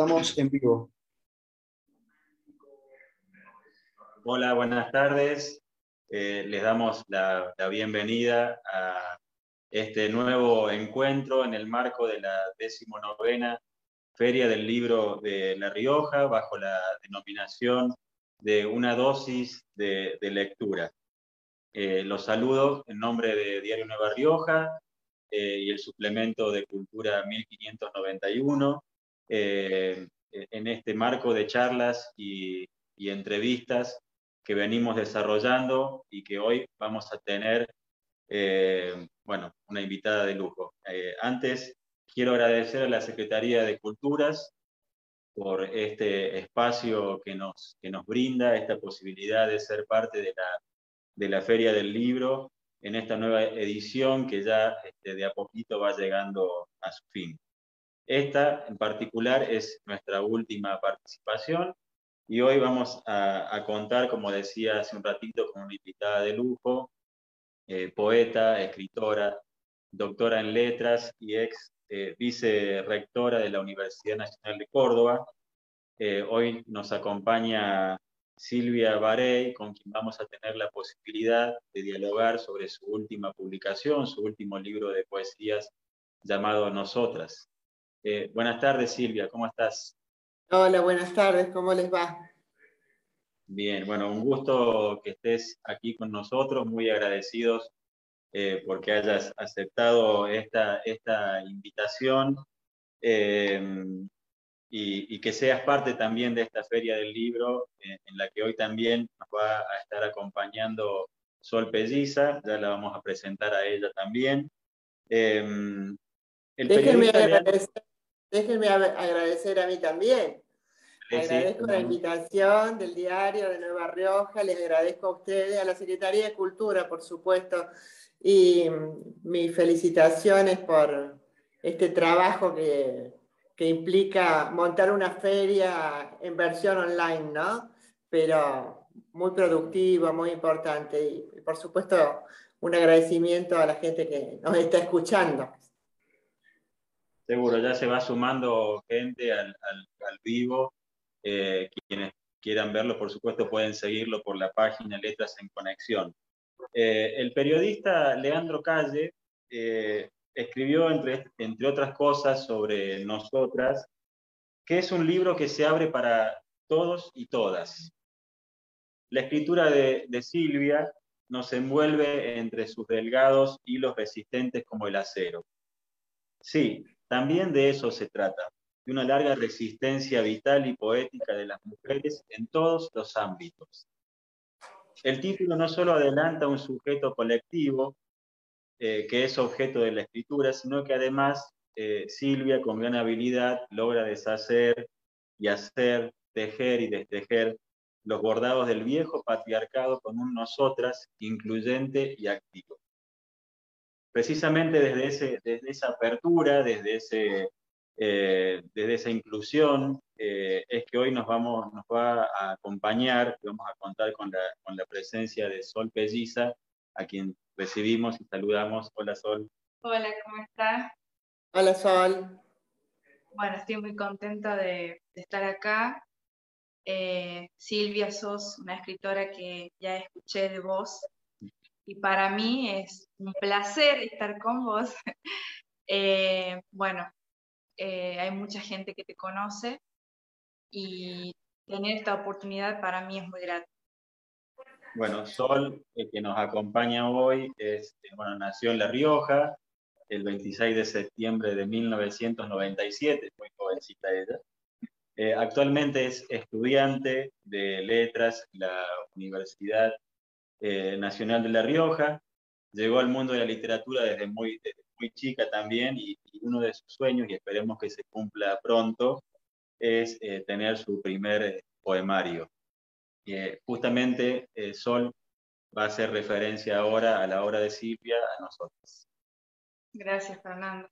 Estamos en vivo. Hola, buenas tardes. Eh, les damos la, bienvenida a este nuevo encuentro en el marco de la decimonovena Feria del Libro de La Rioja, bajo la denominación de una dosis de, lectura. Eh, los saludo en nombre de Diario Nueva Rioja eh, y el suplemento de Cultura 1591 eh, en este marco de charlas y, entrevistas que venimos desarrollando y que hoy vamos a tener, bueno, una invitada de lujo. antes, quiero agradecer a la Secretaría de Culturas por este espacio que nos, que nos brinda, esta posibilidad de ser parte de la, de la Feria del Libro en esta nueva edición que ya este, de a poquito va llegando a su fin. Esta en particular es nuestra última participación y hoy vamos a, contar, como decía hace un ratito, con una invitada de lujo, eh, poeta, escritora, doctora en letras y ex eh, vice-rectora de la Universidad Nacional de Córdoba. Eh, hoy nos acompaña Silvia Barey, con quien vamos a tener la posibilidad de dialogar sobre su última publicación, su último libro de poesías llamado Nosotras. Eh, buenas tardes, Silvia, ¿cómo estás? Hola, buenas tardes, ¿cómo les va? Bien, bueno, un gusto que estés aquí con nosotros, muy agradecidos eh, porque hayas aceptado esta, esta invitación. Eh, y, que seas parte también de esta feria del libro, eh, en la que hoy también nos va a estar acompañando Sol Pelliza, ya la vamos a presentar a ella también. Em, déjenme, agradecer, a mí también. agradezco la invitación del diario de Nueva Rioja, les agradezco a ustedes, a la Secretaría de Cultura, por supuesto, y mm, mis felicitaciones por este trabajo que, que implica montar una feria en versión online, ¿no? Pero muy productiva, muy importante. Y, por supuesto, un agradecimiento a la gente que nos está escuchando. Seguro, ya se va sumando gente al, vivo. Eh, quienes quieran verlo, por supuesto, pueden seguirlo por la página Letras en Conexión. Eh, el periodista Leandro Calle eh, escribió, entre, entre otras cosas, sobre nosotras, que es un libro que se abre para todos y todas. La escritura de, de Silvia nos envuelve entre sus delgados hilos resistentes como el acero. Sí, también de eso se trata, de una larga resistencia vital y poética de las mujeres en todos los ámbitos. El título no solo adelanta un sujeto colectivo, eh, que es objeto de la escritura, sino que además eh, Silvia con gran habilidad logra deshacer y hacer, tejer y destejer los bordados del viejo patriarcado con un nosotras incluyente y activo. Precisamente desde, ese, desde esa apertura, desde, ese, eh, desde esa inclusión, es que hoy nos, vamos, nos va a acompañar, vamos a contar con la, con la presencia de Sol Pelliza, a quien recibimos y saludamos. Hola Sol. Hola, ¿cómo estás? Hola Sol. Bueno, estoy muy contenta de, estar acá. Eh, Silvia, sos una escritora que ya escuché de vos y para mí es un placer estar con vos. Eh, bueno, eh, hay mucha gente que te conoce y tener esta oportunidad para mí es muy grata. Bueno, Sol, el que nos acompaña hoy, es, bueno, nació en La Rioja el 26 de septiembre de 1997, muy jovencita ella. Eh, actualmente es estudiante de letras en la Universidad eh, Nacional de La Rioja. Llegó al mundo de la literatura desde muy, muy chica también y, uno de sus sueños, y esperemos que se cumpla pronto, es eh, tener su primer poemario justamente eh, Sol va a hacer referencia ahora a la obra de Silvia, a nosotros. Gracias, Fernando.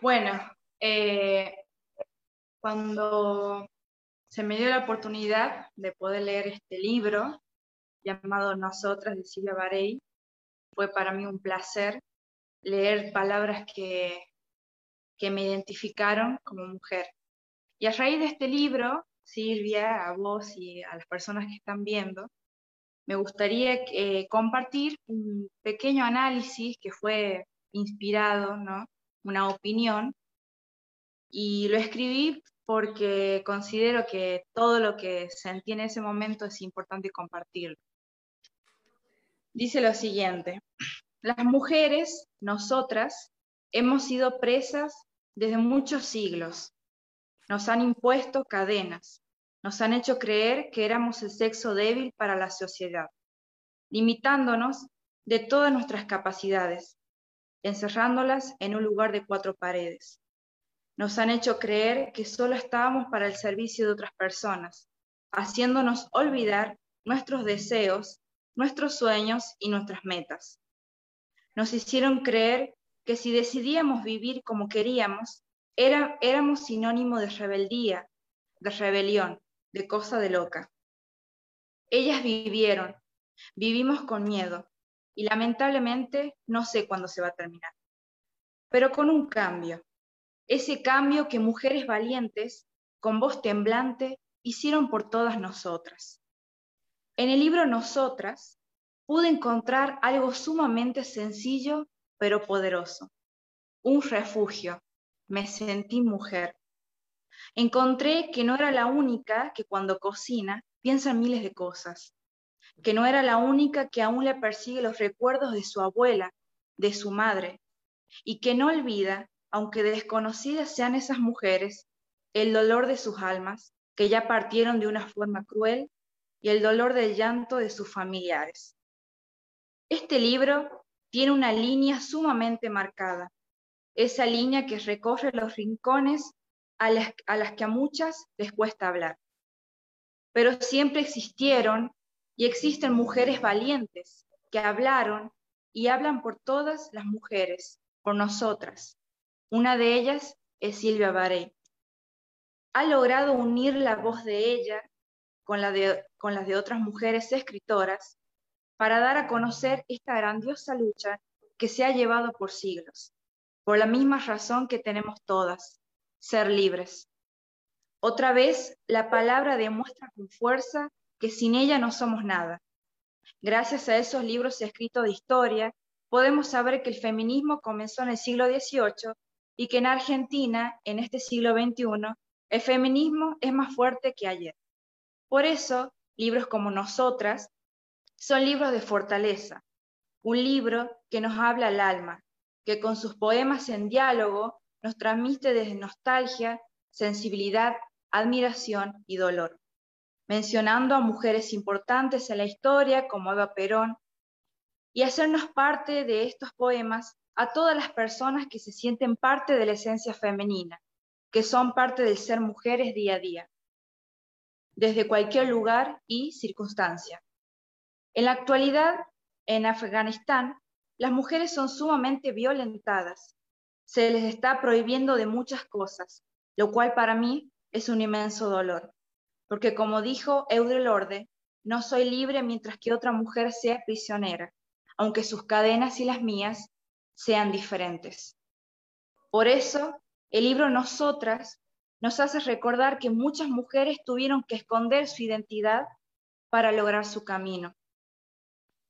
Bueno, eh, cuando se me dio la oportunidad de poder leer este libro llamado Nosotras de Silvia Barey, fue para mí un placer leer palabras que, que me identificaron como mujer, Y a raíz de este libro, Silvia, a vos y a las personas que están viendo, me gustaría eh, compartir un pequeño análisis que fue inspirado, ¿no? una opinión, y lo escribí porque considero que todo lo que sentí en ese momento es importante compartirlo. Dice lo siguiente, las mujeres, nosotras, hemos sido presas desde muchos siglos. Nos han impuesto cadenas, nos han hecho creer que éramos el sexo débil para la sociedad, limitándonos de todas nuestras capacidades, encerrándolas en un lugar de cuatro paredes. Nos han hecho creer que solo estábamos para el servicio de otras personas, haciéndonos olvidar nuestros deseos, nuestros sueños y nuestras metas. Nos hicieron creer que si decidíamos vivir como queríamos, era, éramos sinónimo de rebeldía, de rebelión, de cosa de loca. Ellas vivieron, vivimos con miedo, y lamentablemente no sé cuándo se va a terminar. Pero con un cambio, ese cambio que mujeres valientes, con voz temblante, hicieron por todas nosotras. En el libro Nosotras pude encontrar algo sumamente sencillo pero poderoso, un refugio. Me sentí mujer. Encontré que no era la única que cuando cocina piensa en miles de cosas, que no era la única que aún le persigue los recuerdos de su abuela, de su madre, y que no olvida, aunque desconocidas sean esas mujeres, el dolor de sus almas, que ya partieron de una forma cruel, y el dolor del llanto de sus familiares. Este libro tiene una línea sumamente marcada, esa línea que recorre los rincones a las, a las que a muchas les cuesta hablar. Pero siempre existieron y existen mujeres valientes que hablaron y hablan por todas las mujeres, por nosotras. Una de ellas es Silvia Baré. Ha logrado unir la voz de ella con, las de otras mujeres escritoras para dar a conocer esta grandiosa lucha que se ha llevado por siglos, por la misma razón que tenemos todas, ser libres. Otra vez, la palabra demuestra con fuerza que sin ella no somos nada. Gracias a esos libros escritos de historia, podemos saber que el feminismo comenzó en el siglo XVIII y que en Argentina, en este siglo XXI, el feminismo es más fuerte que ayer. Por eso, libros como Nosotras son libros de fortaleza, un libro que nos habla al alma, que con sus poemas en diálogo nos transmite desde nostalgia, sensibilidad, admiración y dolor. Mencionando a mujeres importantes en la historia como Eva Perón, y hacernos parte de estos poemas a todas las personas que se sienten parte de la esencia femenina, que son parte del ser mujeres día a día, desde cualquier lugar y circunstancia. En la actualidad, en Afganistán, las mujeres son sumamente violentadas. Se les está prohibiendo de muchas cosas, lo cual para mí es un inmenso dolor porque como dijo Eudre Lorde, no soy libre mientras que otra mujer sea prisionera, aunque sus cadenas y las mías sean diferentes. Por eso, el libro Nosotras nos hace recordar que muchas mujeres tuvieron que esconder su identidad para lograr su camino.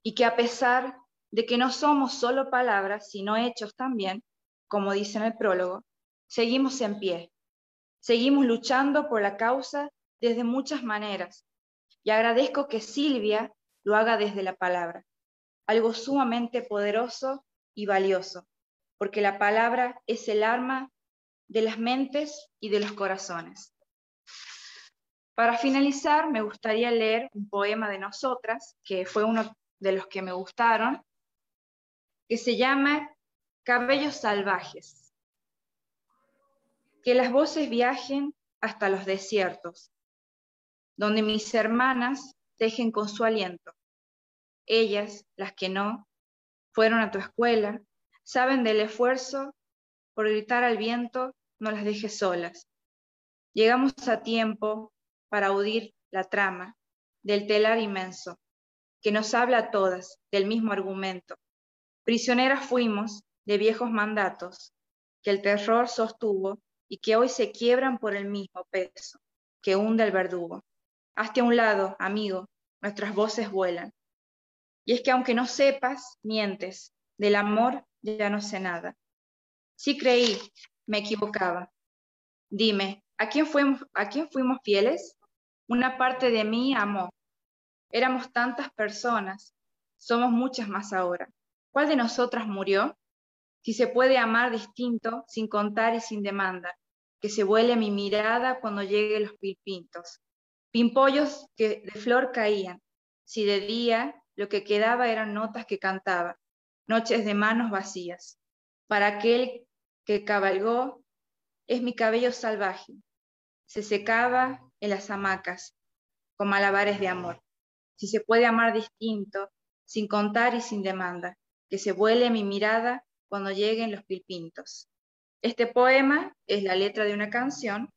Y que a pesar de que no somos solo palabras, sino hechos también, como dice en el prólogo, seguimos en pie, seguimos luchando por la causa desde muchas maneras y agradezco que Silvia lo haga desde la palabra, algo sumamente poderoso y valioso, porque la palabra es el arma de las mentes y de los corazones. Para finalizar, me gustaría leer un poema de nosotras, que fue uno de los que me gustaron, que se llama Cabellos Salvajes. Que las voces viajen hasta los desiertos, donde mis hermanas tejen con su aliento. Ellas, las que no, fueron a tu escuela, saben del esfuerzo por gritar al viento, no las dejes solas. Llegamos a tiempo para audir la trama del telar inmenso, que nos habla a todas del mismo argumento. Prisioneras fuimos de viejos mandatos, que el terror sostuvo y que hoy se quiebran por el mismo peso que hunde el verdugo. Hazte a un lado, amigo, nuestras voces vuelan. Y es que aunque no sepas, mientes, del amor ya no sé nada. Sí creí, me equivocaba. Dime, ¿a quién fuimos, a quién fuimos fieles? Una parte de mí amó. Éramos tantas personas, somos muchas más ahora. ¿Cuál de nosotras murió? Si se puede amar distinto, sin contar y sin demanda, que se vuele mi mirada cuando lleguen los pilpintos. Pimpollos que de flor caían. Si de día lo que quedaba eran notas que cantaba, noches de manos vacías. Para aquel que cabalgó es mi cabello salvaje. Se secaba en las hamacas con malabares de amor. Si se puede amar distinto, sin contar y sin demanda, que se vuele mi mirada cuando lleguen los pilpintos. Este poema es la letra de una canción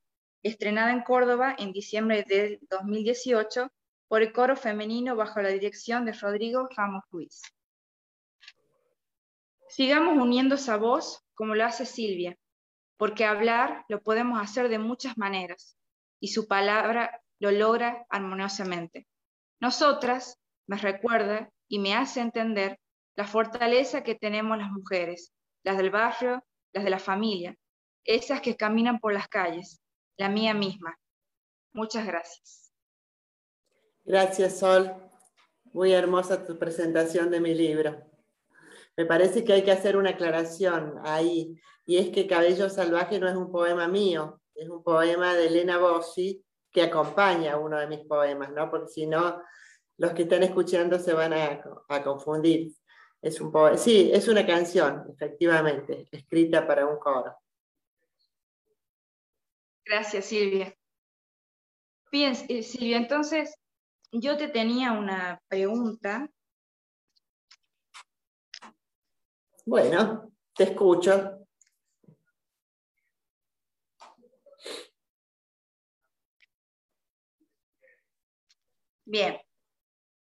estrenada en Córdoba en diciembre del 2018 por el coro femenino bajo la dirección de Rodrigo Ramos Ruiz. Sigamos uniendo esa voz como lo hace Silvia, porque hablar lo podemos hacer de muchas maneras y su palabra lo logra armoniosamente. Nosotras, me recuerda y me hace entender la fortaleza que tenemos las mujeres, las del barrio, las de la familia, esas que caminan por las calles, la mía misma. Muchas gracias. Gracias, Sol. Muy hermosa tu presentación de mi libro. Me parece que hay que hacer una aclaración ahí, y es que Cabello Salvaje no es un poema mío, es un poema de Elena Bossi que acompaña uno de mis poemas, ¿no? Porque si no, los que están escuchando se van a, a confundir. Es un sí, es una canción, efectivamente, escrita para un coro. Gracias, Silvia. Bien, eh, Silvia, entonces yo te tenía una pregunta. Bueno, te escucho. Bien,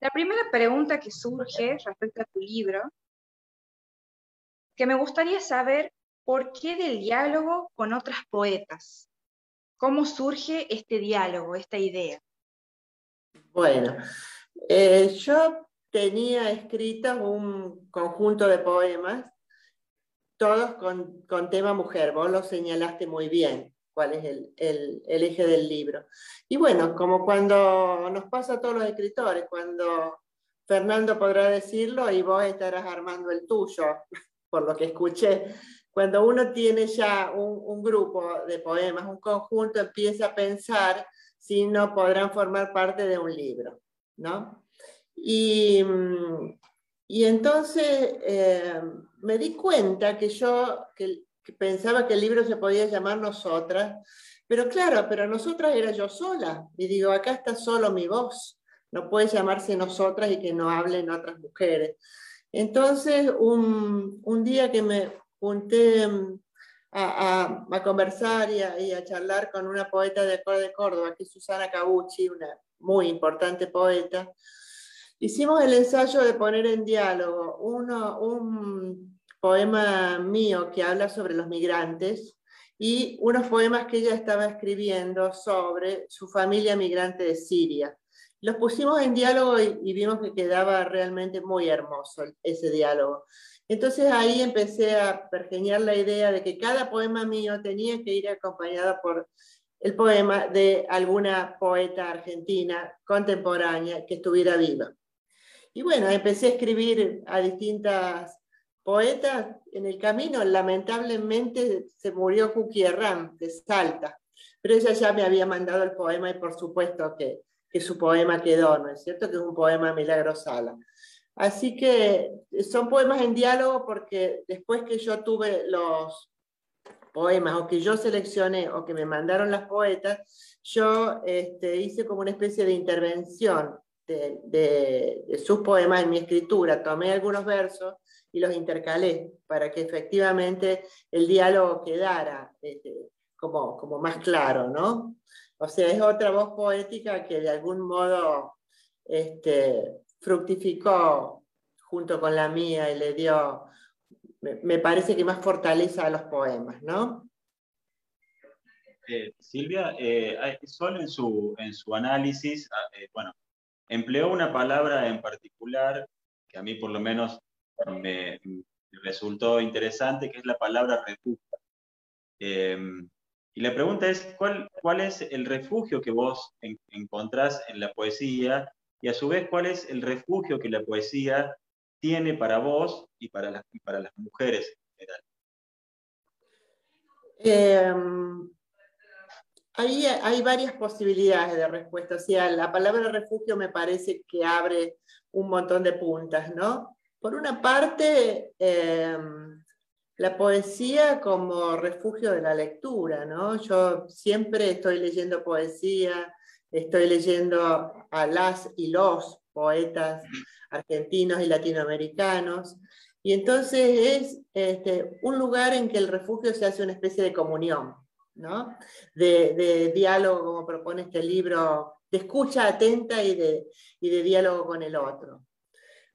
la primera pregunta que surge respecto a tu libro, que me gustaría saber por qué del diálogo con otras poetas. ¿Cómo surge este diálogo, esta idea? Bueno, eh, yo tenía escrito un conjunto de poemas, todos con, con tema mujer, vos lo señalaste muy bien cuál es el, eje del libro. Y bueno, como cuando nos pasa a todos los escritores, cuando Fernando podrá decirlo y vos estarás armando el tuyo, por lo que escuché. Cuando uno tiene ya un, grupo de poemas, un conjunto, empieza a pensar si no podrán formar parte de un libro, ¿no? Y, entonces eh, me di cuenta que yo, que pensaba que el libro se podía llamar Nosotras, pero claro, pero Nosotras era yo sola, y digo, acá está solo mi voz, no puede llamarse Nosotras y que no hablen otras mujeres. Entonces, un, un día que me junté mm, a, a, conversar y a, y a, charlar con una poeta de, de Córdoba, que es Susana Cabucci, una muy importante poeta, hicimos el ensayo de poner en diálogo uno, un poema mío que habla sobre los migrantes y unos poemas que ella estaba escribiendo sobre su familia migrante de Siria. Los pusimos en diálogo y, vimos que quedaba realmente muy hermoso ese diálogo. Entonces ahí empecé a pergeñar la idea de que cada poema mío tenía que ir acompañado por el poema de alguna poeta argentina contemporánea que estuviera viva. Y bueno, empecé a escribir a distintas poeta en el camino, lamentablemente se murió Cookie Ram de Salta, pero ella ya me había mandado el poema y por supuesto que, que su poema quedó, ¿no es cierto? Que es un poema Milagro Sala. Así que son poemas en diálogo porque después que yo tuve los poemas o que yo seleccioné o que me mandaron las poetas, yo este, hice como una especie de intervención de, sus poemas en mi escritura. Tomé algunos versos y los intercalé para que efectivamente el diálogo quedara este, como, como más claro, ¿no? O sea, es otra voz poética que de algún modo este, fructificó junto con la mía y le dio, me, parece que más fortaleza a los poemas, ¿no? Eh, Silvia, eh, Sol en su, en su análisis, ah, bueno, empleó una palabra en particular que a mí por lo menos me, resultó interesante, que es la palabra refugio. Em, y la pregunta es, ¿cuál, ¿cuál es el refugio que vos encontrás en la poesía? Y a su vez, ¿cuál es el refugio que la poesía tiene para vos y para las, para las mujeres en general? Em, hay varias posibilidades de respuesta. O sea, la palabra refugio me parece que abre un montón de puntas, ¿no? Por una parte, em, la poesía como refugio de la lectura, ¿no? Yo siempre estoy leyendo poesía, estoy leyendo a las y los poetas argentinos y latinoamericanos, y entonces es este, un lugar en que el refugio se hace una especie de comunión, ¿no? De, diálogo, como propone este libro, de escucha atenta y de, y de diálogo con el otro.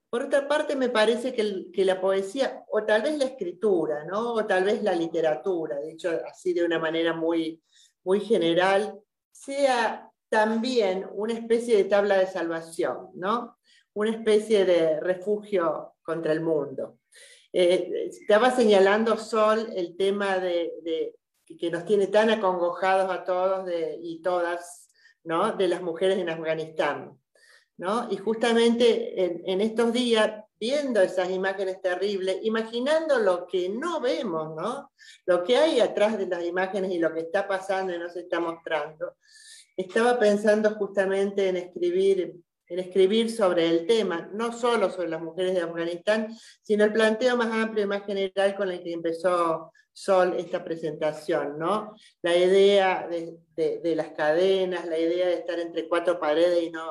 Por otra parte, me parece que, que, la poesía, o tal vez la escritura, ¿no? o tal vez la literatura, dicho así de una manera muy, muy general, sea también una especie de tabla de salvación, ¿no? una especie de refugio contra el mundo. Eh, estaba señalando Sol el tema de, que nos tiene tan acongojados a todos y todas, ¿no? de las mujeres en Afganistán. Y justamente en, estos días, viendo esas imágenes terribles, imaginando lo que no vemos, ¿no? Lo que hay atrás de las imágenes y lo que está pasando y nos está mostrando, estaba pensando justamente en escribir, en escribir sobre el tema, no solo sobre las mujeres de Afganistán, sino el planteo más amplio y más general con el que empezó Sol esta presentación, ¿no? La idea de, las cadenas, la idea de estar entre cuatro paredes y no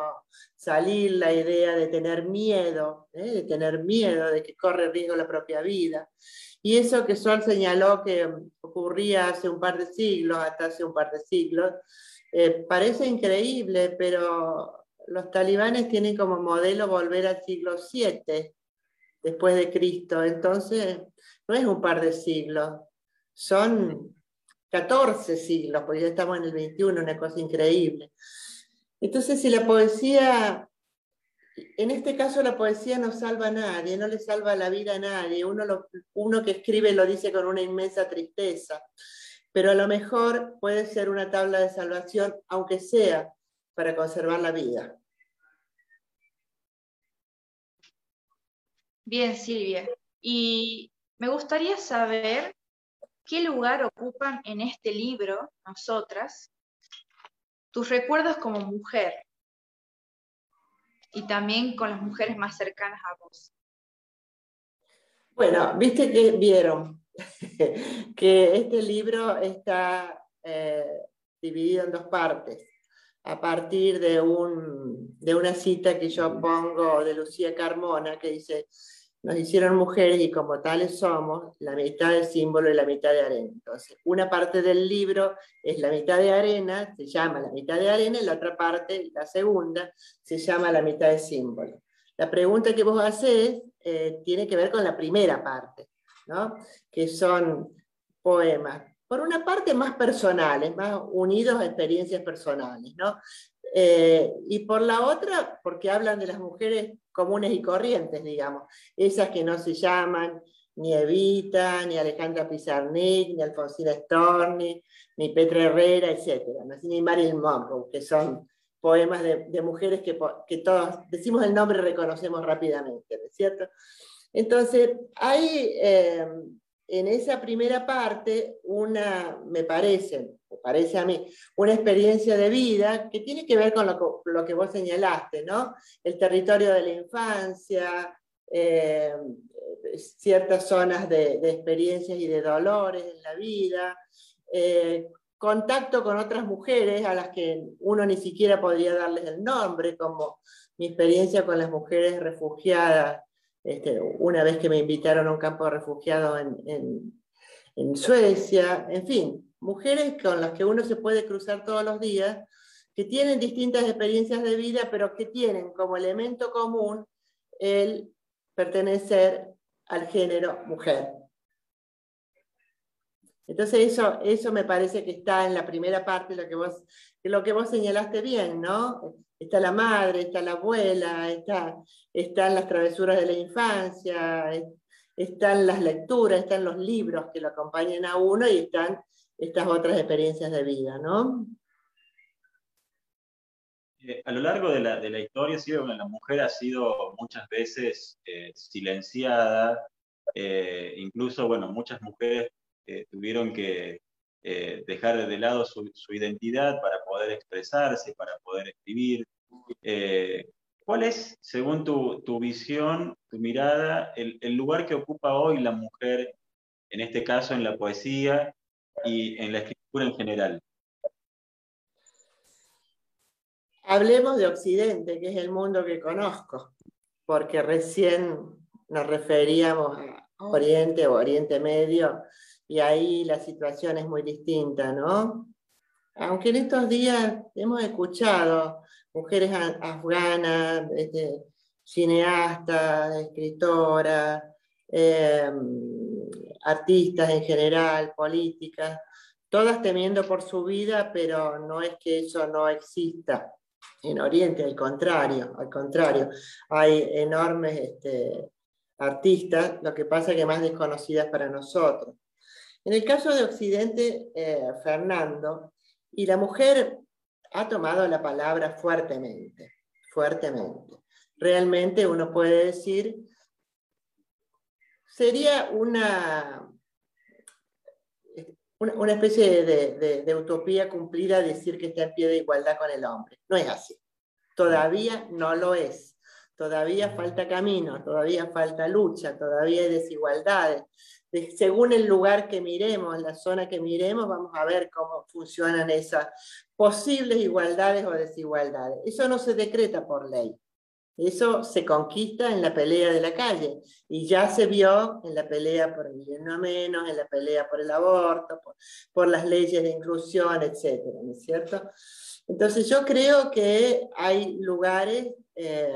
salir, la idea de tener miedo, ¿eh? de tener miedo de que corre riesgo la propia vida. Y eso que Sol señaló que ocurría hace un par de siglos, hasta hace un par de siglos, eh, parece increíble, pero los talibanes tienen como modelo volver al siglo VII después de Cristo. Entonces, no es un par de siglos, son 14 siglos, porque ya estamos en el 21, una cosa increíble. Entonces, si la poesía, en este caso la poesía no salva a nadie, no le salva la vida a nadie, uno, uno que escribe lo dice con una inmensa tristeza, pero a lo mejor puede ser una tabla de salvación, aunque sea para conservar la vida. Bien, Silvia. Y me gustaría saber ¿Qué lugar ocupan en este libro, nosotras, tus recuerdos como mujer? Y también con las mujeres más cercanas a vos. Bueno, viste que vieron que este libro está eh, dividido en dos partes, a partir de, un, de una cita que yo pongo de Lucía Carmona, que dice, nos hicieron mujeres y como tales somos, la mitad de símbolo y la mitad de arena. Entonces, una parte del libro es la mitad de arena, se llama la mitad de arena, y la otra parte, la segunda, se llama la mitad de símbolo. La pregunta que vos hacés eh, tiene que ver con la primera parte, ¿no? que son poemas, por una parte más personales, más unidos a experiencias personales, ¿no? Eh, y por la otra, porque hablan de las mujeres comunes y corrientes, digamos, esas que no se llaman ni Evita, ni Alejandra Pizarnik, ni Alfonsina Storni, ni Petra Herrera, etc., ni Marilyn Monroe, que son poemas de, mujeres que, que, todos decimos el nombre y reconocemos rápidamente, ¿no es cierto? Entonces, hay eh, en esa primera parte una, me parece, parece a mí, una experiencia de vida que tiene que ver con lo, que vos señalaste, ¿no? El territorio de la infancia, eh, ciertas zonas de, experiencias y de dolores en la vida, eh, contacto con otras mujeres a las que uno ni siquiera podría darles el nombre, como mi experiencia con las mujeres refugiadas este, una vez que me invitaron a un campo de refugiados en, Suecia, en fin, mujeres con las que uno se puede cruzar todos los días, que tienen distintas experiencias de vida, pero que tienen como elemento común el pertenecer al género mujer. Entonces eso, eso me parece que está en la primera parte, lo que vos, lo que vos señalaste bien, ¿no? Está la madre, está la abuela, está, están las travesuras de la infancia, están las lecturas, están los libros que lo acompañan a uno y están estas otras experiencias de vida, ¿no? Eh, a lo largo de la, de la historia, sí, la mujer ha sido muchas veces eh, silenciada, eh, incluso, bueno, muchas mujeres tuvieron que dejar de lado su, su, identidad para poder expresarse, para poder escribir. ¿Cuál es, según tu, tu visión, tu mirada, el, el, lugar que ocupa hoy la mujer, en este caso en la poesía y en la escritura en general? Hablemos de Occidente, que es el mundo que conozco, porque recién nos referíamos a Oriente o Oriente Medio, y ahí la situación es muy distinta, ¿no? Aunque en estos días hemos escuchado mujeres afganas, este, cineastas, escritoras, em, artistas en general, políticas, todas temiendo por su vida, pero no es que eso no exista en Oriente, al contrario, al contrario, hay enormes este, artistas, lo que pasa que más desconocidas para nosotros. En el caso de Occidente, eh, Fernando, y la mujer ha tomado la palabra fuertemente, fuertemente. Realmente uno puede decir, sería una, una, especie de, utopía cumplida decir que está en pie de igualdad con el hombre. No es así. Todavía no lo es. Todavía falta camino, todavía falta lucha, todavía hay desigualdades. según el lugar que miremos, la zona que miremos, vamos a ver cómo funcionan esas posibles igualdades o desigualdades. Eso no se decreta por ley. Eso se conquista en la pelea de la calle y ya se vio en la pelea por el no menos, en la pelea por el aborto, por, las leyes de inclusión, etcétera, ¿no es cierto? Entonces yo creo que hay lugares eh,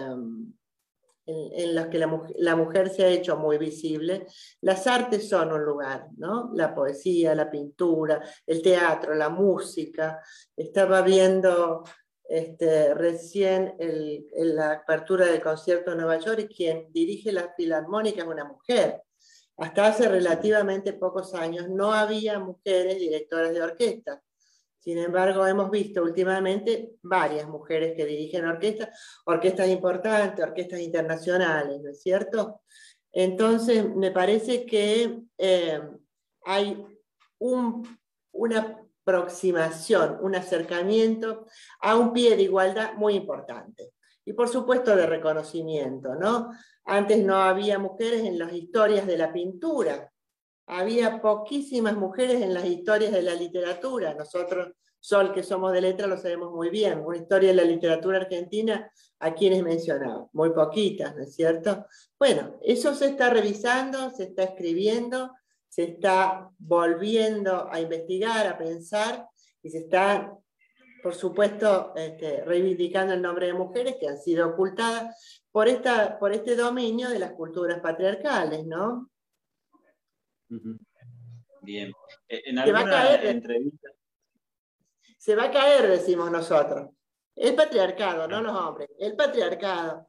en, los que la, la, mujer se ha hecho muy visible. Las artes son un lugar, ¿no? La poesía, la pintura, el teatro, la música. Estaba viendo este, recién en la apertura del concierto de Nueva York quien dirige la filarmónica es una mujer. Hasta hace relativamente pocos años no había mujeres directoras de orquesta. Sin embargo, hemos visto últimamente varias mujeres que dirigen orquestas, orquestas importantes, orquestas internacionales, ¿no es cierto? Entonces, me parece que eh, hay un, una aproximación, un acercamiento a un pie de igualdad muy importante. Y por supuesto de reconocimiento, ¿no? Antes no había mujeres en las historias de la pintura, había poquísimas mujeres en las historias de la literatura. Nosotros, Sol, que somos de letra, lo sabemos muy bien. Una historia de la literatura argentina, ¿a quienes mencionado? Muy poquitas, ¿no es cierto? Bueno, eso se está revisando, se está escribiendo, se está volviendo a investigar, a pensar y se está, por supuesto, este, reivindicando el nombre de mujeres que han sido ocultadas por, esta, por este dominio de las culturas patriarcales, ¿no? Bien. Eh, en alguna se va a caer, entrevista... Se va a caer, decimos nosotros. El patriarcado, no los hombres. El patriarcado.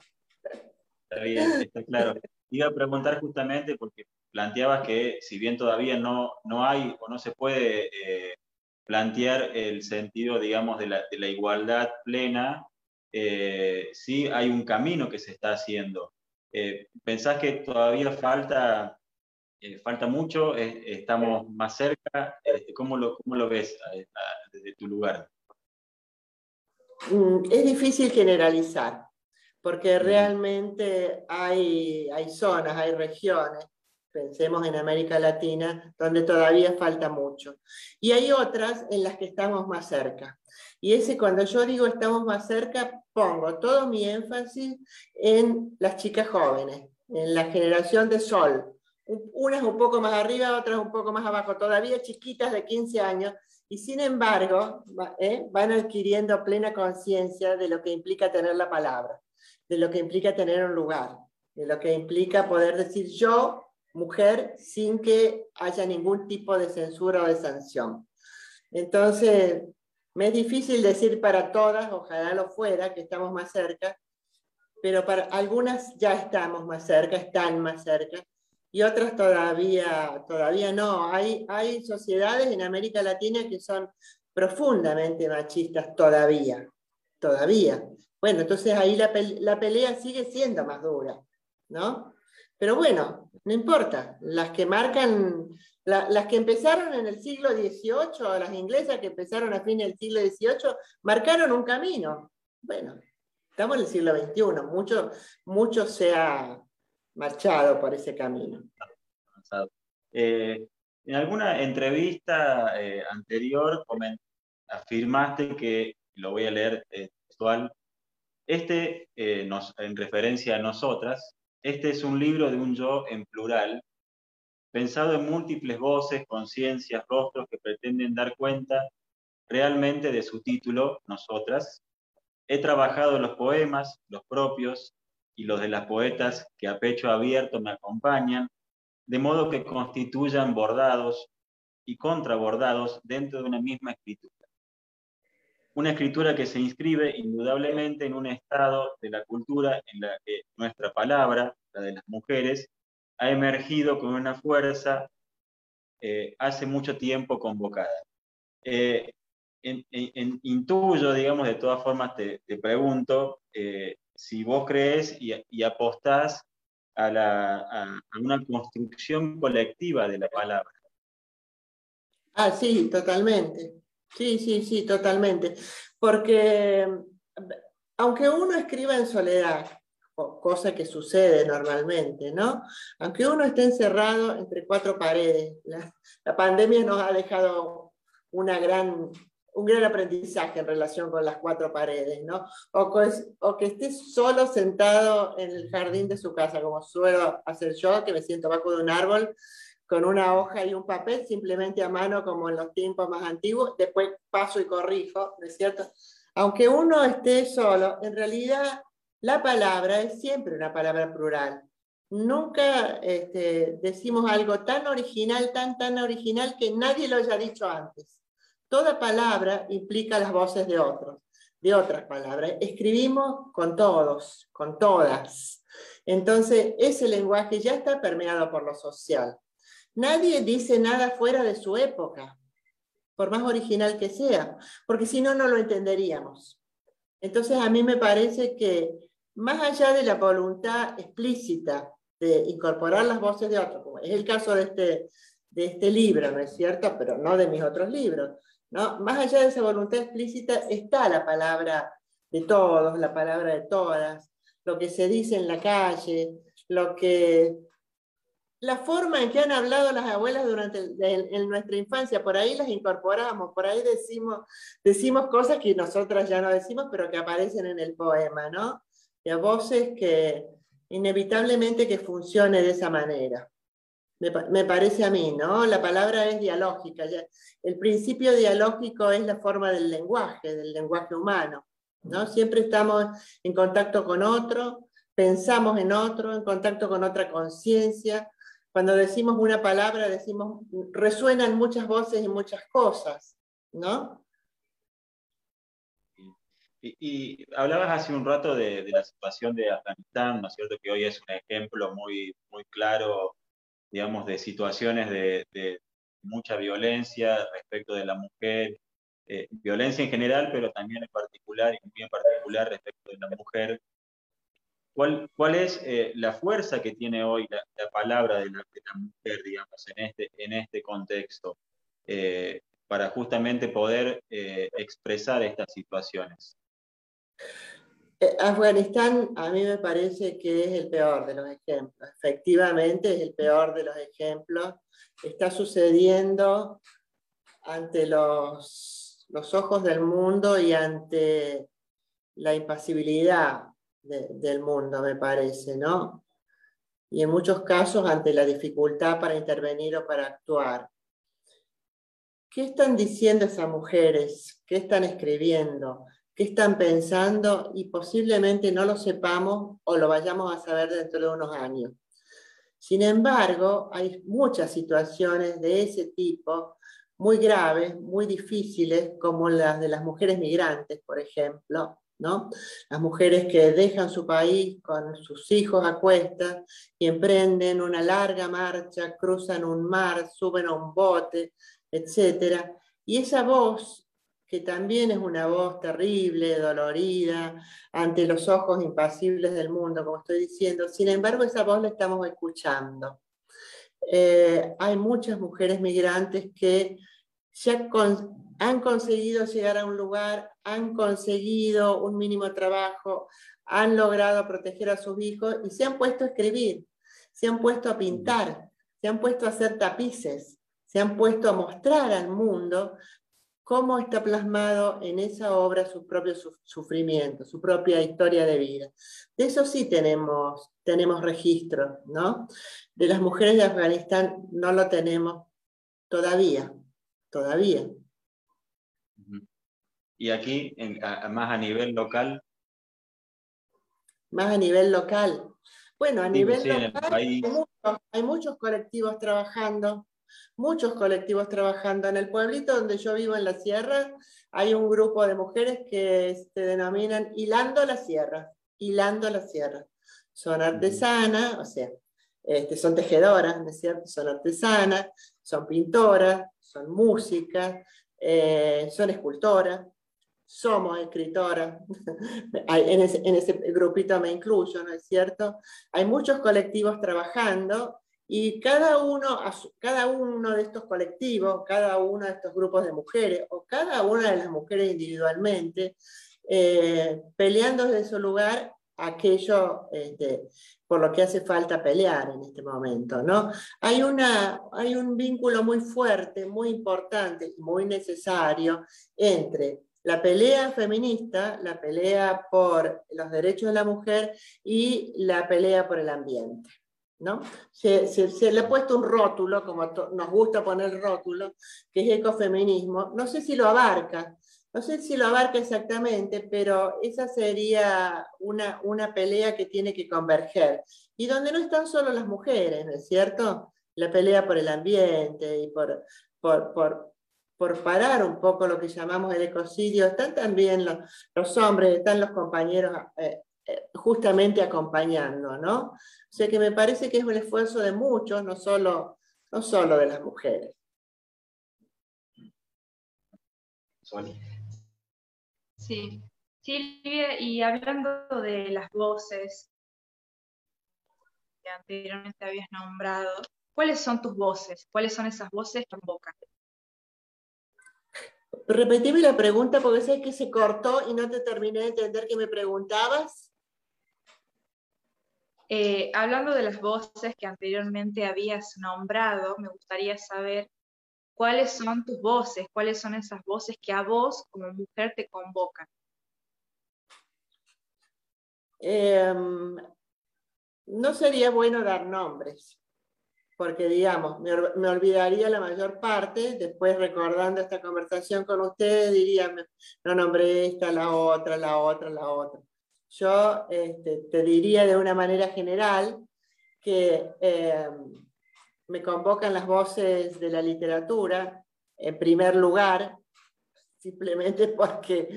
Está bien, está claro. Iba a preguntar justamente porque planteabas que si bien todavía no, no hay o no se puede eh, plantear el sentido, digamos, de la, de la igualdad plena, eh, sí hay un camino que se está haciendo. Eh, ¿Pensás que todavía falta, falta mucho? ¿Estamos más cerca? Este, ¿Cómo lo, cómo lo ves desde tu lugar? Mm, es difícil generalizar, porque realmente hay, hay zonas, hay regiones pensemos en América Latina, donde todavía falta mucho. Y hay otras en las que estamos más cerca. Y ese cuando yo digo estamos más cerca, pongo todo mi énfasis en las chicas jóvenes, en la generación de sol. Unas un poco más arriba, otras un poco más abajo, todavía chiquitas de 15 años, y sin embargo ¿eh? van adquiriendo plena conciencia de lo que implica tener la palabra, de lo que implica tener un lugar, de lo que implica poder decir yo mujer sin que haya ningún tipo de censura o de sanción. Entonces, me es difícil decir para todas, ojalá lo fuera, que estamos más cerca, pero para algunas ya estamos más cerca, están más cerca, y otras todavía, todavía no. Hay, hay sociedades en América Latina que son profundamente machistas todavía, todavía. Bueno, entonces ahí la, la pelea sigue siendo más dura, ¿no? Pero bueno, no importa, las que marcan, las que empezaron en el siglo XVIII, las inglesas que empezaron a fin del siglo XVIII, marcaron un camino. Bueno, estamos en el siglo XXI, mucho, mucho se ha marchado por ese camino. Eh, en alguna entrevista eh, anterior afirmaste que, lo voy a leer eh, textual, este, en referencia a nosotras, este es un libro de un yo en plural, pensado en múltiples voces, conciencias, rostros que pretenden dar cuenta realmente de su título, Nosotras. He trabajado los poemas, los propios y los de las poetas que a pecho abierto me acompañan, de modo que constituyan bordados y contrabordados dentro de una misma escritura una escritura que se inscribe indudablemente en un estado de la cultura en la que nuestra palabra, la de las mujeres, ha emergido con una fuerza eh, hace mucho tiempo convocada. Eh, intuyo, digamos, de todas formas te, pregunto eh, si vos crees y, apostás a, a una construcción colectiva de la palabra. Ah, sí, totalmente. Sí, sí, sí, totalmente. Porque aunque uno escriba en soledad, cosa que sucede normalmente, ¿no? Aunque uno esté encerrado entre cuatro paredes, la, pandemia nos ha dejado una gran, un gran aprendizaje en relación con las cuatro paredes, ¿no? O, o que esté solo sentado en el jardín de su casa, como suelo hacer yo, que me siento bajo de un árbol con una hoja y un papel, simplemente a mano como en los tiempos más antiguos, después paso y corrijo, ¿no es cierto? Aunque uno esté solo, en realidad la palabra es siempre una palabra plural. Nunca este, decimos algo tan original, tan, tan original que nadie lo haya dicho antes. Toda palabra implica las voces de otros, de otras palabras. Escribimos con todos, con todas. Entonces, ese lenguaje ya está permeado por lo social. Nadie dice nada fuera de su época, por más original que sea, porque si no, no lo entenderíamos. Entonces, a mí me parece que más allá de la voluntad explícita de incorporar las voces de otros, como es el caso de este, de este libro, ¿no es cierto? Pero no de mis otros libros, ¿no? Más allá de esa voluntad explícita está la palabra de todos, la palabra de todas, lo que se dice en la calle, lo que la forma en que han hablado las abuelas durante en nuestra infancia, por ahí las incorporamos, por ahí decimos, decimos cosas que nosotras ya no decimos, pero que aparecen en el poema, ¿no? Y a voces que inevitablemente que funcione de esa manera. Me, parece a mí, ¿no? La palabra es dialógica. el principio dialógico es la forma del lenguaje, del lenguaje humano, ¿no? Siempre estamos en contacto con otro, pensamos en otro, en contacto con otra conciencia, cuando decimos una palabra, decimos, resuenan muchas voces y muchas cosas, ¿no? Y, hablabas hace un rato de, la situación de Afganistán, ¿no es cierto? Que hoy es un ejemplo muy, muy claro, digamos, de situaciones de, mucha violencia respecto de la mujer, eh, violencia en general, pero también en particular, y muy en particular respecto de la mujer ¿Cuál, es eh, la fuerza que tiene hoy la, palabra de la, mujer, digamos, en este, este contexto, eh, para justamente poder eh, expresar estas situaciones? Afganistán a mí me parece que es el peor de los ejemplos. Efectivamente es el peor de los ejemplos. Está sucediendo ante los ojos del mundo y ante la impasibilidad del mundo, me parece, ¿no? Y en muchos casos ante la dificultad para intervenir o para actuar. ¿Qué están diciendo esas mujeres? ¿Qué están escribiendo? ¿Qué están pensando? Y posiblemente no lo sepamos o lo vayamos a saber dentro de unos años. Sin embargo, hay muchas situaciones de ese tipo muy graves, muy difíciles, como las de las mujeres migrantes, por ejemplo, Las mujeres que dejan su país con sus hijos a cuestas y emprenden una larga marcha, cruzan un mar, suben a un bote, etc. Y esa voz, que también es una voz terrible, dolorida, ante los ojos impasibles del mundo, como estoy diciendo, sin embargo esa voz la estamos escuchando. Eh, hay muchas mujeres migrantes que ya han conseguido llegar a un lugar, han conseguido un mínimo trabajo, han logrado proteger a sus hijos y se han puesto a escribir, se han puesto a pintar, se han puesto a hacer tapices, se han puesto a mostrar al mundo cómo está plasmado en esa obra su propio sufrimiento, su propia historia de vida. De eso sí tenemos, tenemos registro, ¿no? De las mujeres de Afganistán no lo tenemos todavía, todavía. Y aquí, más a nivel local. Más a nivel local. Bueno, a nivel local hay hay muchos colectivos trabajando muchos colectivos trabajando. En el pueblito donde yo vivo, en la sierra, hay un grupo de mujeres que se denominan Hilando la Sierra, Hilando la Sierra. Son artesanas, o sea, este, son tejedoras, ¿no es cierto? Son artesanas, son pintoras, son músicas, eh, son escultoras, somos escritoras, en, ese, en ese grupito me incluyo, ¿no es cierto? Hay muchos colectivos trabajando y cada uno, cada uno de estos colectivos, cada uno de estos grupos de mujeres, o cada una de las mujeres individualmente, eh, peleando desde su lugar aquello este, por lo que hace falta pelear en este momento. ¿no? Hay, una, hay un vínculo muy fuerte, muy importante muy necesario entre la pelea feminista, la pelea por los derechos de la mujer y la pelea por el ambiente. ¿no? Se, le ha puesto un rótulo, como nos gusta poner rótulo, que es ecofeminismo. No sé si lo abarca, no sé si lo abarca exactamente, pero esa sería una, una pelea que tiene que converger. Y donde no están solo las mujeres, ¿no es cierto? La pelea por el ambiente y por, por, por, por parar un poco lo que llamamos el ecocidio, están también los, los hombres, están los compañeros eh, justamente acompañando, ¿no? O sea que me parece que es un esfuerzo de muchos, no solo, no solo de las mujeres. Sí, Silvia, y hablando de las voces que anteriormente habías nombrado, ¿cuáles son tus voces? ¿Cuáles son esas voces que convocan? Repetime la pregunta porque sé que se cortó y no te terminé de entender que me preguntabas. Eh, hablando de las voces que anteriormente habías nombrado, me gustaría saber cuáles son tus voces, cuáles son esas voces que a vos como mujer te convocan. Em, no sería bueno dar nombres, porque digamos, me, me, olvidaría la mayor parte, después recordando esta conversación con ustedes, diría, no nombré esta, la otra, la otra, la otra yo este, te diría de una manera general que eh, me convocan las voces de la literatura, en primer lugar, simplemente porque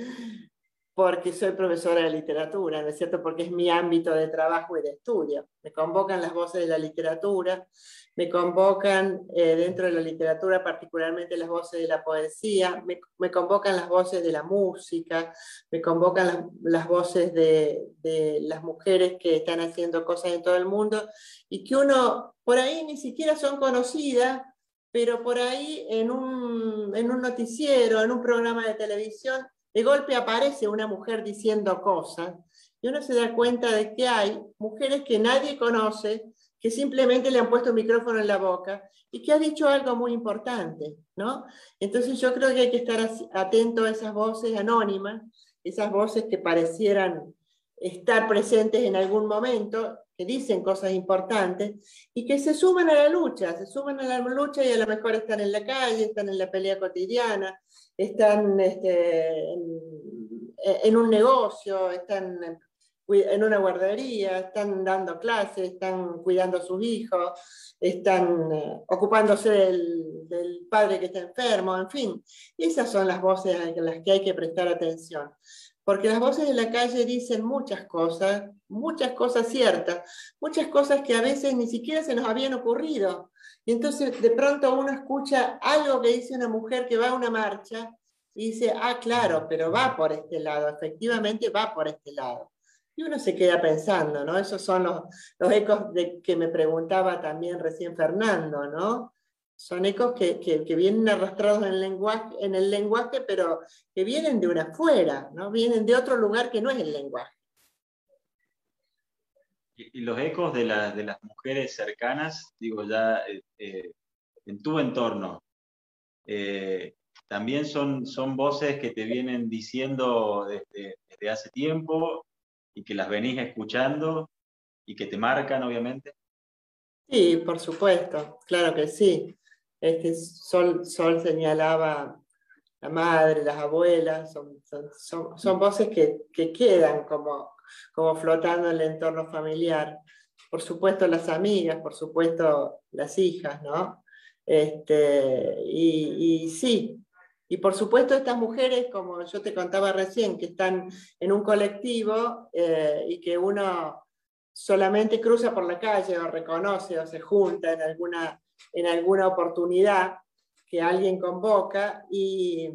porque soy profesora de literatura, ¿no es cierto? Porque es mi ámbito de trabajo y de estudio. Me convocan las voces de la literatura, me convocan eh, dentro de la literatura particularmente las voces de la poesía, me, convocan las voces de la música, me convocan las, voces de, de, las mujeres que están haciendo cosas en todo el mundo y que uno por ahí ni siquiera son conocidas, pero por ahí en un, en un noticiero, en un programa de televisión, de golpe aparece una mujer diciendo cosas y uno se da cuenta de que hay mujeres que nadie conoce, que simplemente le han puesto un micrófono en la boca y que ha dicho algo muy importante, ¿no? Entonces yo creo que hay que estar atento a esas voces anónimas, esas voces que parecieran estar presentes en algún momento, que dicen cosas importantes y que se suman a la lucha, se suman a la lucha y a lo mejor están en la calle, están en la pelea cotidiana, están este, en, un negocio, están en una guardería, están dando clases, están cuidando a sus hijos, están eh, ocupándose del, del, padre que está enfermo, en fin. Esas son las voces a las que hay que prestar atención. Porque las voces de la calle dicen muchas cosas, muchas cosas ciertas, muchas cosas que a veces ni siquiera se nos habían ocurrido. Y entonces de pronto uno escucha algo que dice una mujer que va a una marcha y dice, ah, claro, pero va por este lado, efectivamente va por este lado. Y uno se queda pensando, ¿no? Esos son los, los ecos de que me preguntaba también recién Fernando, ¿no? Son ecos que, que, vienen arrastrados en el, lenguaje, en el lenguaje, pero que vienen de una afuera, ¿no? Vienen de otro lugar que no es el lenguaje. Y, los ecos de, de, las mujeres cercanas, digo ya, eh, eh, en tu entorno, eh, también son, son voces que te vienen diciendo desde, desde hace tiempo y que las venís escuchando y que te marcan, obviamente? Sí, por supuesto, claro que sí. Sol, Sol señalaba la madre, las abuelas, son, son, son, voces que, que, quedan como, como flotando en el entorno familiar. Por supuesto las amigas, por supuesto las hijas, ¿no? Este, y, y sí, y por supuesto estas mujeres, como yo te contaba recién, que están en un colectivo eh, y que uno solamente cruza por la calle o reconoce o se junta en alguna, en alguna oportunidad que alguien convoca y,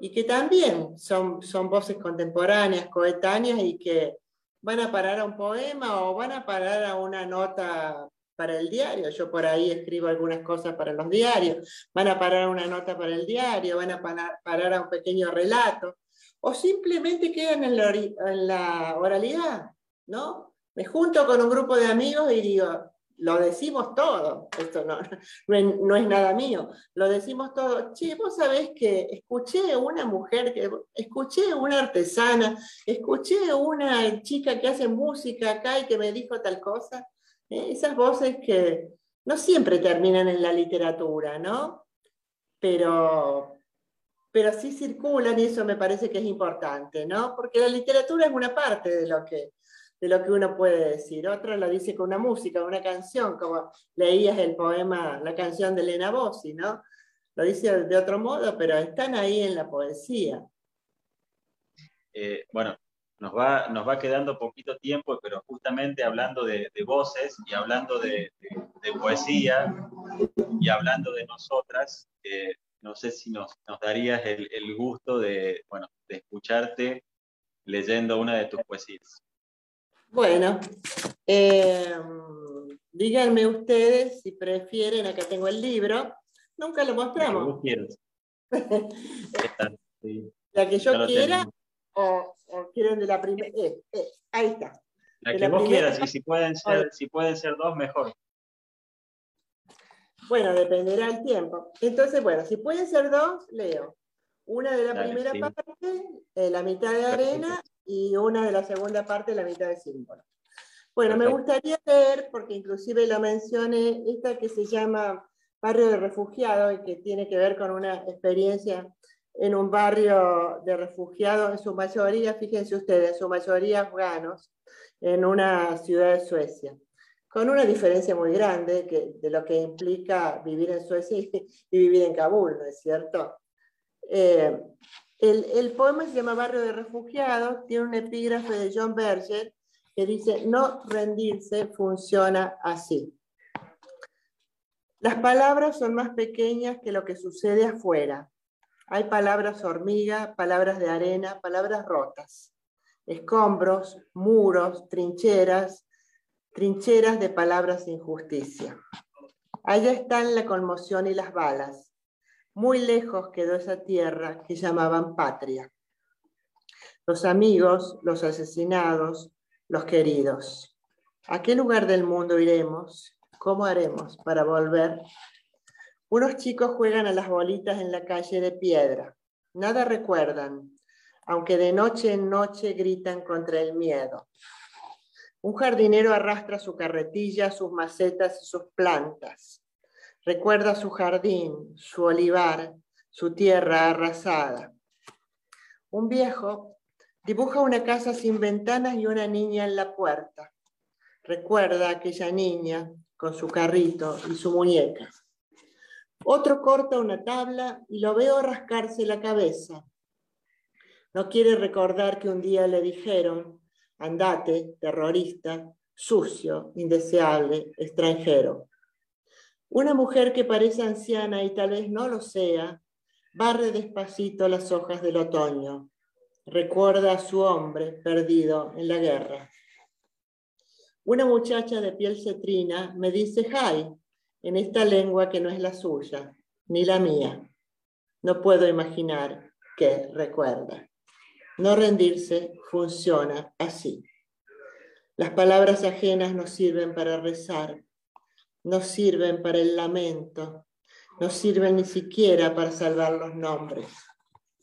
y que también son, son voces contemporáneas, coetáneas y que van a parar a un poema o van a parar a una nota para el diario. Yo por ahí escribo algunas cosas para los diarios. Van a parar una nota para el diario, van a parar, a un pequeño relato. O simplemente quedan en la, en la oralidad, ¿no? Me junto con un grupo de amigos y digo, lo decimos todo, esto no, no, es, nada mío, lo decimos todo. Che, vos sabés que escuché una mujer, que, escuché una artesana, escuché una chica que hace música acá y que me dijo tal cosa. ¿eh? Esas voces que no siempre terminan en la literatura, ¿no? Pero, pero sí circulan y eso me parece que es importante, ¿no? Porque la literatura es una parte de lo que, de lo que uno puede decir. Otra lo dice con una música, una canción, como leías el poema, la canción de Elena Bossi, ¿no? Lo dice de otro modo, pero están ahí en la poesía. Eh, bueno, nos va, nos va quedando poquito tiempo, pero justamente hablando de, voces y hablando de, poesía y hablando de nosotras, eh, no sé si nos, darías el, gusto de, bueno, de escucharte leyendo una de tus poesías. Bueno, eh, díganme ustedes si prefieren, acá tengo el libro, nunca lo mostramos. La que yo quiera o, quieren de la primera. Eh, eh, ahí está. La que vos quieras, y si pueden, ser, si pueden ser dos, mejor. Bueno, dependerá el tiempo. Entonces, bueno, si pueden ser dos, leo. Una de la primera parte, eh, la mitad de arena, y una de la segunda parte, la mitad de símbolo. Bueno, me gustaría leer, porque inclusive lo mencioné, esta que se llama Barrio de Refugiados y que tiene que ver con una experiencia en un barrio de refugiados, en su mayoría, fíjense ustedes, en su mayoría afganos, en una ciudad de Suecia, con una diferencia muy grande que, de lo que implica vivir en Suecia y, vivir en Kabul, ¿no es cierto? Eh, el, poema se llama Barrio de Refugiados, tiene un epígrafe de John Berger que dice, no rendirse funciona así. Las palabras son más pequeñas que lo que sucede afuera hay palabras hormiga, palabras de arena, palabras rotas, escombros, muros, trincheras, trincheras de palabras de injusticia. Allá están la conmoción y las balas. Muy lejos quedó esa tierra que llamaban patria. Los amigos, los asesinados, los queridos. ¿A qué lugar del mundo iremos? ¿Cómo haremos para volver unos chicos juegan a las bolitas en la calle de piedra. Nada recuerdan, aunque de noche en noche gritan contra el miedo. Un jardinero arrastra su carretilla, sus macetas y sus plantas. Recuerda su jardín, su olivar, su tierra arrasada. Un viejo Dibuja una casa sin ventanas y una niña en la puerta. Recuerda aquella niña con su carrito y su muñeca. Otro corta una tabla y lo veo rascarse la cabeza. No quiere recordar que un día le dijeron, andate, terrorista, sucio, indeseable, extranjero. Una mujer que parece anciana y tal vez no lo sea, barre despacito las hojas del otoño. Recuerda a su hombre perdido en la guerra. Una muchacha de piel cetrina me dice hi en esta lengua que no es la suya, ni la mía. No puedo imaginar qué recuerda. No rendirse funciona así. Las palabras ajenas no sirven para rezar, no sirven para el lamento, no sirven ni siquiera para salvar los nombres.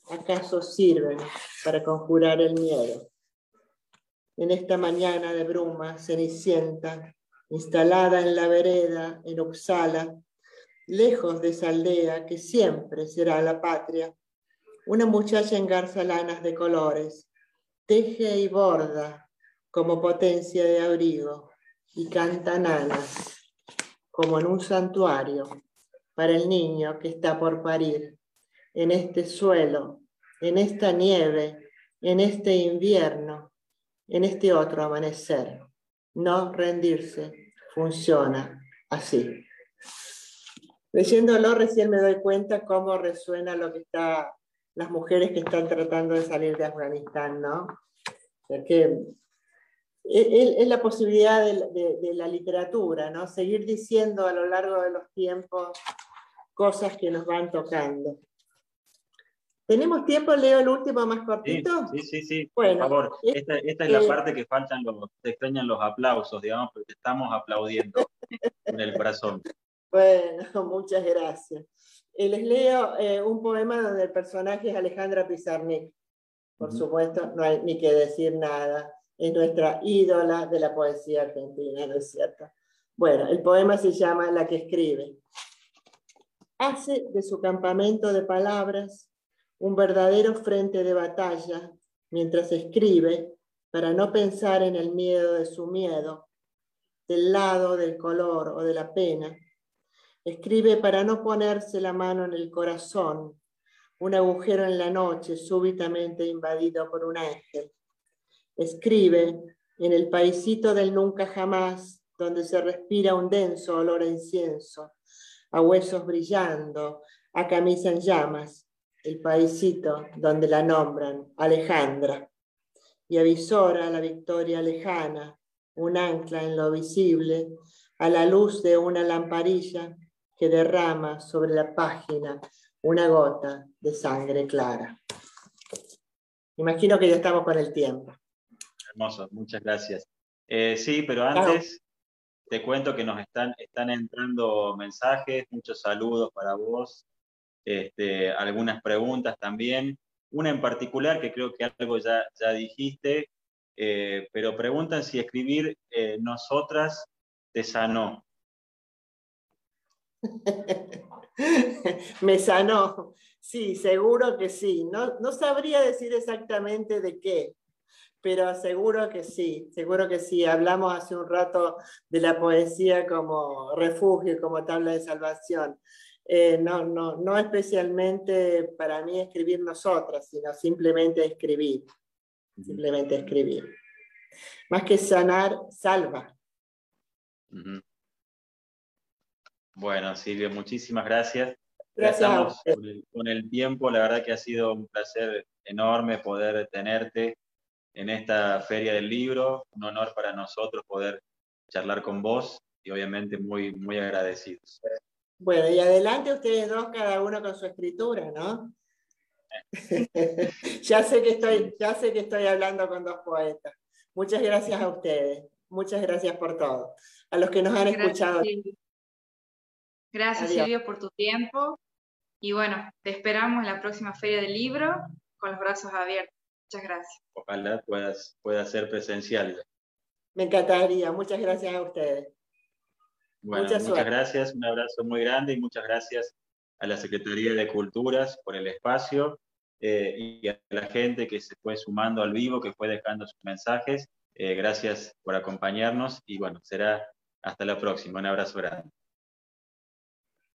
¿Acaso sirven para conjurar el miedo? En esta mañana de bruma cenicienta, instalada en la vereda, en Uppsala, lejos de esa aldea que siempre será la patria, una muchacha engarza lanas de colores, teje y borda como potencia de abrigo y canta nanas, como en un santuario, para el niño que está por parir, en este suelo, en esta nieve, en este invierno, en este otro amanecer. No rendirse funciona así. Leyéndolo recién me doy cuenta cómo resuena lo que está las mujeres que están tratando de salir de Afganistán, ¿no? Porque es la posibilidad de, la literatura, ¿no? Seguir diciendo a lo largo de los tiempos cosas que nos van tocando. ¿Tenemos tiempo? Leo el último más cortito. Sí, sí, sí. Bueno, por favor. Esta, es la parte que faltan los, te extrañan los aplausos, digamos, porque estamos aplaudiendo con el corazón. Bueno, muchas gracias. Eh, les leo eh, un poema donde el personaje es Alejandra Pizarnik. Por supuesto, no hay ni que decir nada. Es nuestra ídola de la poesía argentina, ¿no es cierto? Bueno, el poema se llama La que escribe. Hace de su campamento de palabras un verdadero frente de batalla mientras escribe para no pensar en el miedo de su miedo, del lado del color o de la pena, Escribe para no ponerse la mano en el corazón, un agujero en la noche súbitamente invadido por un ángel. Escribe en el paisito del nunca jamás, donde se respira un denso olor a incienso, a huesos brillando, a camisa en llamas, el paisito donde la nombran Alejandra, y avisora la victoria lejana, un ancla en lo visible, a la luz de una lamparilla que derrama sobre la página una gota de sangre clara. Imagino que ya estamos con el tiempo. Hermoso, muchas gracias. Eh, sí, pero antes te cuento que nos están, están entrando mensajes, muchos saludos para vos, este, algunas preguntas también. Una en particular que creo que algo ya, ya dijiste, eh, pero preguntan si escribir eh, nosotras te sanó. Me sanó. Sí, seguro que sí. No, no sabría decir exactamente de qué, pero seguro que sí, seguro que sí. Hablamos hace un rato de la poesía como refugio, como tabla de salvación. Eh, no, no, no especialmente para mí escribir nosotras, sino simplemente escribir. Simplemente escribir. Más que sanar, salva. Bueno, Silvia, muchísimas gracias. Gracias. con el, tiempo, la verdad que ha sido un placer enorme poder tenerte en esta feria del libro, un honor para nosotros poder charlar con vos y obviamente muy, muy agradecidos. Bueno, y adelante ustedes dos, cada uno con su escritura, ¿no? ya, sé que estoy, ya sé que estoy hablando con dos poetas. Muchas gracias a ustedes. Muchas gracias por todo. A los que nos han escuchado. Gracias, Silvio, por tu tiempo. Y bueno, te esperamos en la próxima Feria del Libro con los brazos abiertos. Muchas gracias. Ojalá puedas, pueda ser presencial. Me encantaría. Muchas gracias a ustedes. Bueno, muchas gracias. Un abrazo muy grande y muchas gracias a la Secretaría de Culturas por el espacio eh, y a la gente que se fue sumando al vivo, que fue dejando sus mensajes. gracias por acompañarnos y bueno, será hasta la próxima. Un abrazo grande.